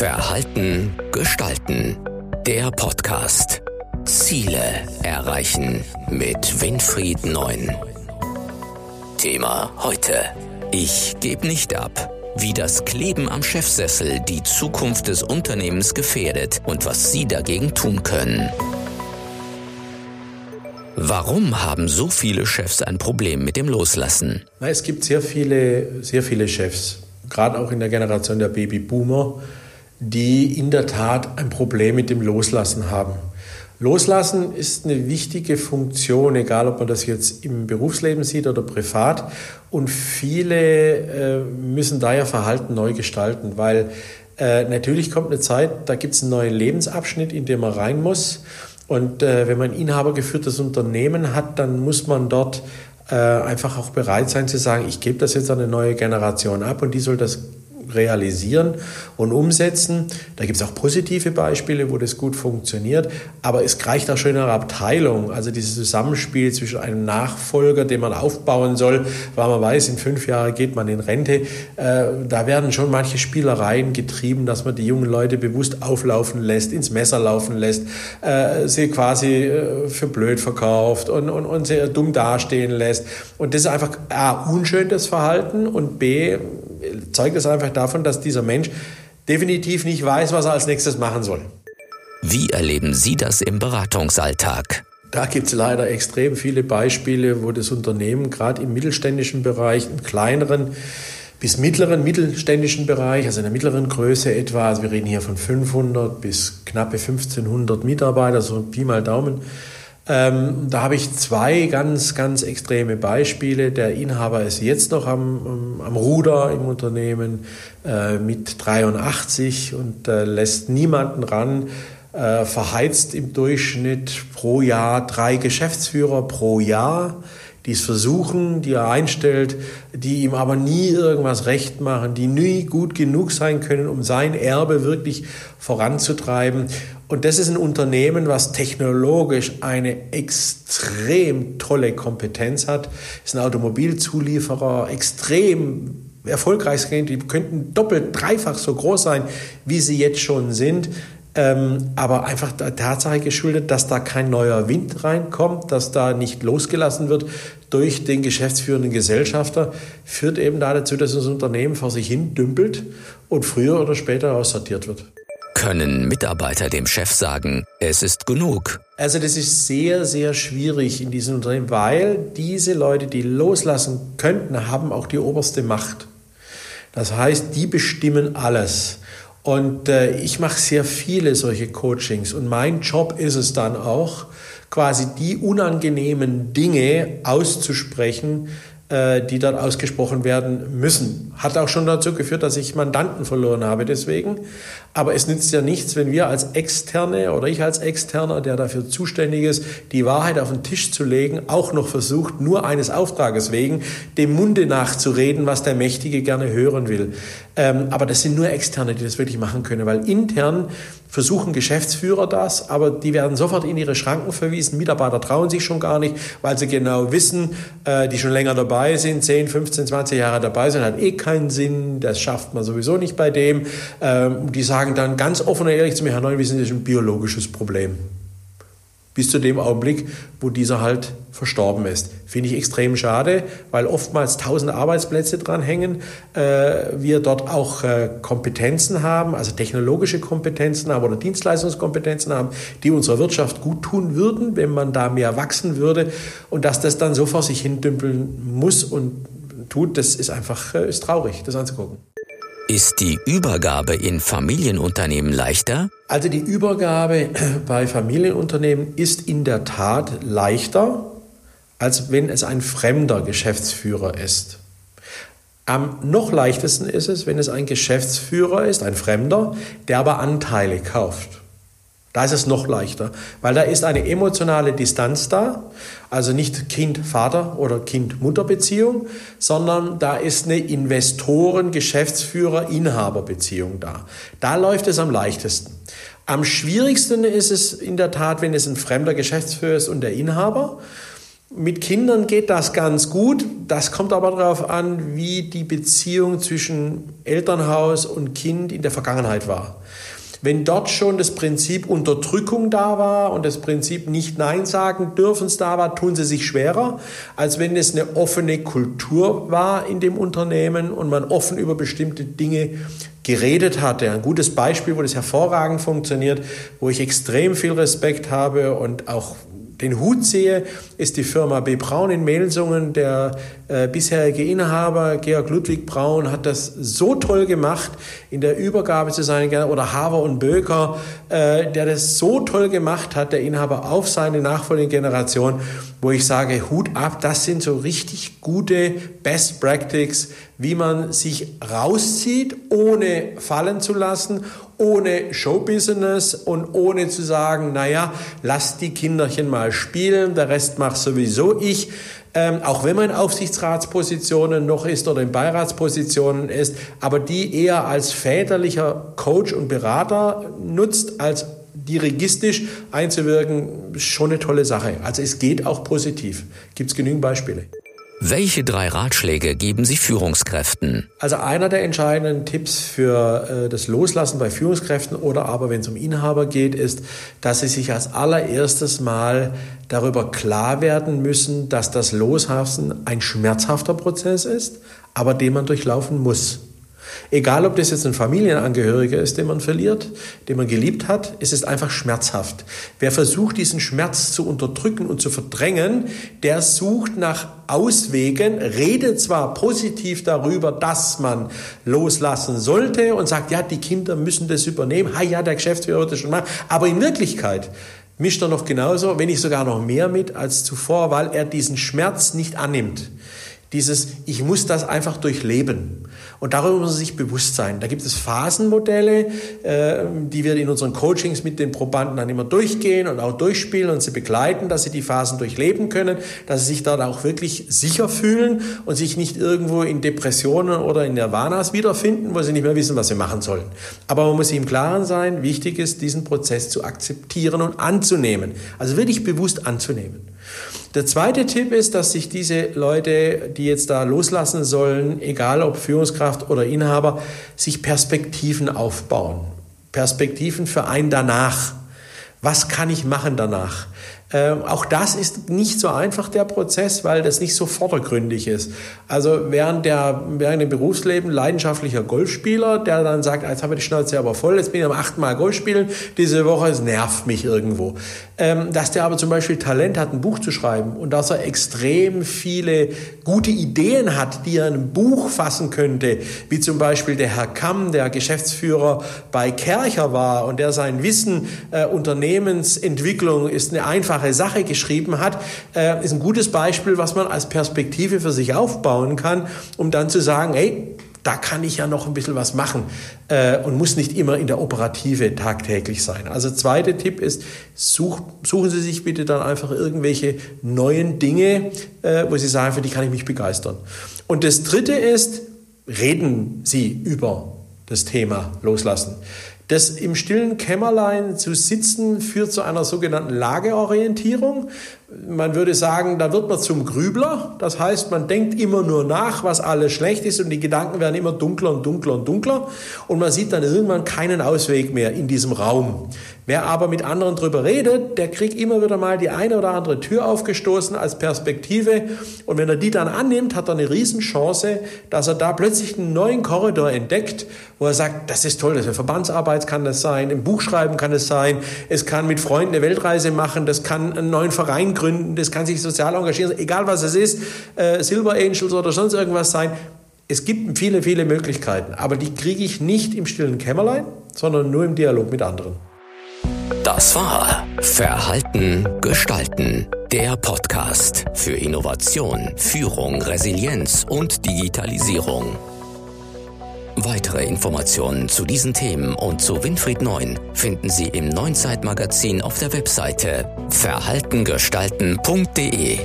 Verhalten gestalten. Der Podcast. Ziele erreichen mit Winfried Neun. Thema heute. Ich gebe nicht ab. Wie das Kleben am Chefsessel die Zukunft des Unternehmens gefährdet und was Sie dagegen tun können. Warum haben so viele Chefs ein Problem mit dem Loslassen? Es gibt sehr viele, sehr viele Chefs, gerade auch in der Generation der Babyboomer, die in der Tat ein Problem mit dem Loslassen haben. Loslassen ist eine wichtige Funktion, egal ob man das jetzt im Berufsleben sieht oder privat. Und viele äh, müssen daher Verhalten neu gestalten, weil äh, natürlich kommt eine Zeit, da gibt es einen neuen Lebensabschnitt, in den man rein muss. Und äh, wenn man ein inhabergeführtes Unternehmen hat, dann muss man dort äh, einfach auch bereit sein zu sagen, ich gebe das jetzt an eine neue Generation ab und die soll das realisieren und umsetzen. Da gibt es auch positive Beispiele, wo das gut funktioniert. Aber es reicht auch schon in einer Abteilung, also dieses Zusammenspiel zwischen einem Nachfolger, den man aufbauen soll, weil man weiß, in fünf Jahren geht man in Rente. Äh, da werden schon manche Spielereien getrieben, dass man die jungen Leute bewusst auflaufen lässt, ins Messer laufen lässt, äh, sie quasi äh, für blöd verkauft und, und, und sehr dumm dastehen lässt. Und das ist einfach A, unschön, das Verhalten und B, zeugt es einfach davon, dass dieser Mensch definitiv nicht weiß, was er als nächstes machen soll. Wie erleben Sie das im Beratungsalltag? Da gibt es leider extrem viele Beispiele, wo das Unternehmen gerade im mittelständischen Bereich, im kleineren bis mittleren mittelständischen Bereich, also in der mittleren Größe etwa, also wir reden hier von 500 bis knappe 1500 Mitarbeiter, so Pi mal Daumen, ähm, da habe ich zwei ganz, ganz extreme Beispiele. Der Inhaber ist jetzt noch am, am Ruder im Unternehmen äh, mit 83 und äh, lässt niemanden ran, äh, verheizt im Durchschnitt pro Jahr drei Geschäftsführer pro Jahr die es versuchen, die er einstellt, die ihm aber nie irgendwas recht machen, die nie gut genug sein können, um sein Erbe wirklich voranzutreiben. Und das ist ein Unternehmen, was technologisch eine extrem tolle Kompetenz hat, ist ein Automobilzulieferer, extrem erfolgreich, die könnten doppelt, dreifach so groß sein, wie sie jetzt schon sind. Ähm, aber einfach der Tatsache geschuldet, dass da kein neuer Wind reinkommt, dass da nicht losgelassen wird durch den geschäftsführenden Gesellschafter, führt eben da dazu, dass das Unternehmen vor sich hin dümpelt und früher oder später aussortiert wird. Können Mitarbeiter dem Chef sagen, es ist genug? Also das ist sehr, sehr schwierig in diesem Unternehmen, weil diese Leute, die loslassen könnten, haben auch die oberste Macht. Das heißt, die bestimmen alles. Und äh, ich mache sehr viele solche Coachings und mein Job ist es dann auch, quasi die unangenehmen Dinge auszusprechen, die dort ausgesprochen werden müssen. Hat auch schon dazu geführt, dass ich Mandanten verloren habe deswegen. Aber es nützt ja nichts, wenn wir als Externe oder ich als Externer, der dafür zuständig ist, die Wahrheit auf den Tisch zu legen, auch noch versucht, nur eines Auftrages wegen, dem Munde nachzureden, was der Mächtige gerne hören will. Ähm, aber das sind nur Externe, die das wirklich machen können, weil intern versuchen Geschäftsführer das, aber die werden sofort in ihre Schranken verwiesen. Mitarbeiter trauen sich schon gar nicht, weil sie genau wissen, äh, die schon länger dabei sind, 10, 15, 20 Jahre dabei sind, hat eh keinen Sinn, das schafft man sowieso nicht bei dem. Ähm, die sagen dann ganz offen und ehrlich zu mir, Herr Neuwiesen, das ist ein biologisches Problem bis zu dem Augenblick, wo dieser halt verstorben ist. Finde ich extrem schade, weil oftmals tausende Arbeitsplätze dran hängen. Äh, wir dort auch äh, Kompetenzen haben, also technologische Kompetenzen haben oder Dienstleistungskompetenzen haben, die unserer Wirtschaft gut tun würden, wenn man da mehr wachsen würde. Und dass das dann so vor sich hin dümpeln muss und tut, das ist einfach äh, ist traurig, das anzugucken. Ist die Übergabe in Familienunternehmen leichter? Also die Übergabe bei Familienunternehmen ist in der Tat leichter, als wenn es ein fremder Geschäftsführer ist. Am noch leichtesten ist es, wenn es ein Geschäftsführer ist, ein Fremder, der aber Anteile kauft. Da ist es noch leichter, weil da ist eine emotionale Distanz da, also nicht Kind-Vater- oder Kind-Mutter-Beziehung, sondern da ist eine Investoren-, Geschäftsführer-, Inhaber-Beziehung da. Da läuft es am leichtesten. Am schwierigsten ist es in der Tat, wenn es ein fremder Geschäftsführer ist und der Inhaber. Mit Kindern geht das ganz gut. Das kommt aber darauf an, wie die Beziehung zwischen Elternhaus und Kind in der Vergangenheit war. Wenn dort schon das Prinzip Unterdrückung da war und das Prinzip nicht Nein sagen dürfen da war, tun sie sich schwerer, als wenn es eine offene Kultur war in dem Unternehmen und man offen über bestimmte Dinge geredet hatte. Ein gutes Beispiel, wo das hervorragend funktioniert, wo ich extrem viel Respekt habe und auch den Hut sehe, ist die Firma B. Braun in Melsungen. Der äh, bisherige Inhaber, Georg Ludwig Braun, hat das so toll gemacht in der Übergabe zu seinen, oder Haver und Böker, äh, der das so toll gemacht hat, der Inhaber auf seine nachfolgende Generation, wo ich sage, Hut ab, das sind so richtig gute Best Practice, wie man sich rauszieht, ohne fallen zu lassen, ohne Showbusiness und ohne zu sagen, naja, lass die Kinderchen mal spielen, der Rest macht sowieso ich. Ähm, auch wenn man in Aufsichtsratspositionen noch ist oder in Beiratspositionen ist, aber die eher als väterlicher Coach und Berater nutzt, als dirigistisch einzuwirken, schon eine tolle Sache. Also es geht auch positiv. Gibt es genügend Beispiele. Welche drei Ratschläge geben Sie Führungskräften? Also einer der entscheidenden Tipps für äh, das Loslassen bei Führungskräften oder aber wenn es um Inhaber geht, ist, dass sie sich als allererstes mal darüber klar werden müssen, dass das Loslassen ein schmerzhafter Prozess ist, aber den man durchlaufen muss. Egal, ob das jetzt ein Familienangehöriger ist, den man verliert, den man geliebt hat, es ist einfach schmerzhaft. Wer versucht, diesen Schmerz zu unterdrücken und zu verdrängen, der sucht nach Auswegen, redet zwar positiv darüber, dass man loslassen sollte und sagt, ja, die Kinder müssen das übernehmen, ha ja, der Geschäftsführer wird das schon machen, aber in Wirklichkeit mischt er noch genauso, wenn nicht sogar noch mehr mit als zuvor, weil er diesen Schmerz nicht annimmt. Dieses, ich muss das einfach durchleben. Und darüber muss man sich bewusst sein. Da gibt es Phasenmodelle, äh, die wir in unseren Coachings mit den Probanden dann immer durchgehen und auch durchspielen und sie begleiten, dass sie die Phasen durchleben können, dass sie sich dort auch wirklich sicher fühlen und sich nicht irgendwo in Depressionen oder in Nirvanas wiederfinden, wo sie nicht mehr wissen, was sie machen sollen. Aber man muss sich im Klaren sein, wichtig ist, diesen Prozess zu akzeptieren und anzunehmen. Also wirklich bewusst anzunehmen. Der zweite Tipp ist, dass sich diese Leute, die jetzt da loslassen sollen, egal ob Führungskraft oder Inhaber, sich Perspektiven aufbauen. Perspektiven für ein danach. Was kann ich machen danach? Ähm, auch das ist nicht so einfach, der Prozess, weil das nicht so vordergründig ist. Also während, der, während dem Berufsleben leidenschaftlicher Golfspieler, der dann sagt, jetzt habe ich die Schnauze aber voll, jetzt bin ich am achten Mal Golf spielen, diese Woche, es nervt mich irgendwo. Ähm, dass der aber zum Beispiel Talent hat, ein Buch zu schreiben und dass er extrem viele gute Ideen hat, die er in einem Buch fassen könnte, wie zum Beispiel der Herr Kamm, der Geschäftsführer bei Kercher war und der sein Wissen äh, Unternehmensentwicklung ist eine einfache einfache Sache geschrieben hat, äh, ist ein gutes Beispiel, was man als Perspektive für sich aufbauen kann, um dann zu sagen, hey, da kann ich ja noch ein bisschen was machen äh, und muss nicht immer in der Operative tagtäglich sein. Also zweiter Tipp ist, such, suchen Sie sich bitte dann einfach irgendwelche neuen Dinge, äh, wo Sie sagen, für die kann ich mich begeistern. Und das dritte ist, reden Sie über das Thema Loslassen. Das im stillen Kämmerlein zu sitzen führt zu einer sogenannten Lageorientierung. Man würde sagen, da wird man zum Grübler. Das heißt, man denkt immer nur nach, was alles schlecht ist und die Gedanken werden immer dunkler und dunkler und dunkler und man sieht dann irgendwann keinen Ausweg mehr in diesem Raum. Wer aber mit anderen drüber redet, der kriegt immer wieder mal die eine oder andere Tür aufgestoßen als Perspektive. Und wenn er die dann annimmt, hat er eine Riesenchance, dass er da plötzlich einen neuen Korridor entdeckt, wo er sagt, das ist toll, das ist Verbandsarbeit kann das sein, im Buchschreiben kann es sein, es kann mit Freunden eine Weltreise machen, das kann einen neuen Verein gründen, das kann sich sozial engagieren, egal was es ist, äh, Silver Angels oder sonst irgendwas sein. Es gibt viele, viele Möglichkeiten, aber die kriege ich nicht im stillen Kämmerlein, sondern nur im Dialog mit anderen. Das war Verhalten gestalten. Der Podcast für Innovation, Führung, Resilienz und Digitalisierung. Weitere Informationen zu diesen Themen und zu Winfried Neun finden Sie im Neuen Zeitmagazin auf der Webseite verhaltengestalten.de.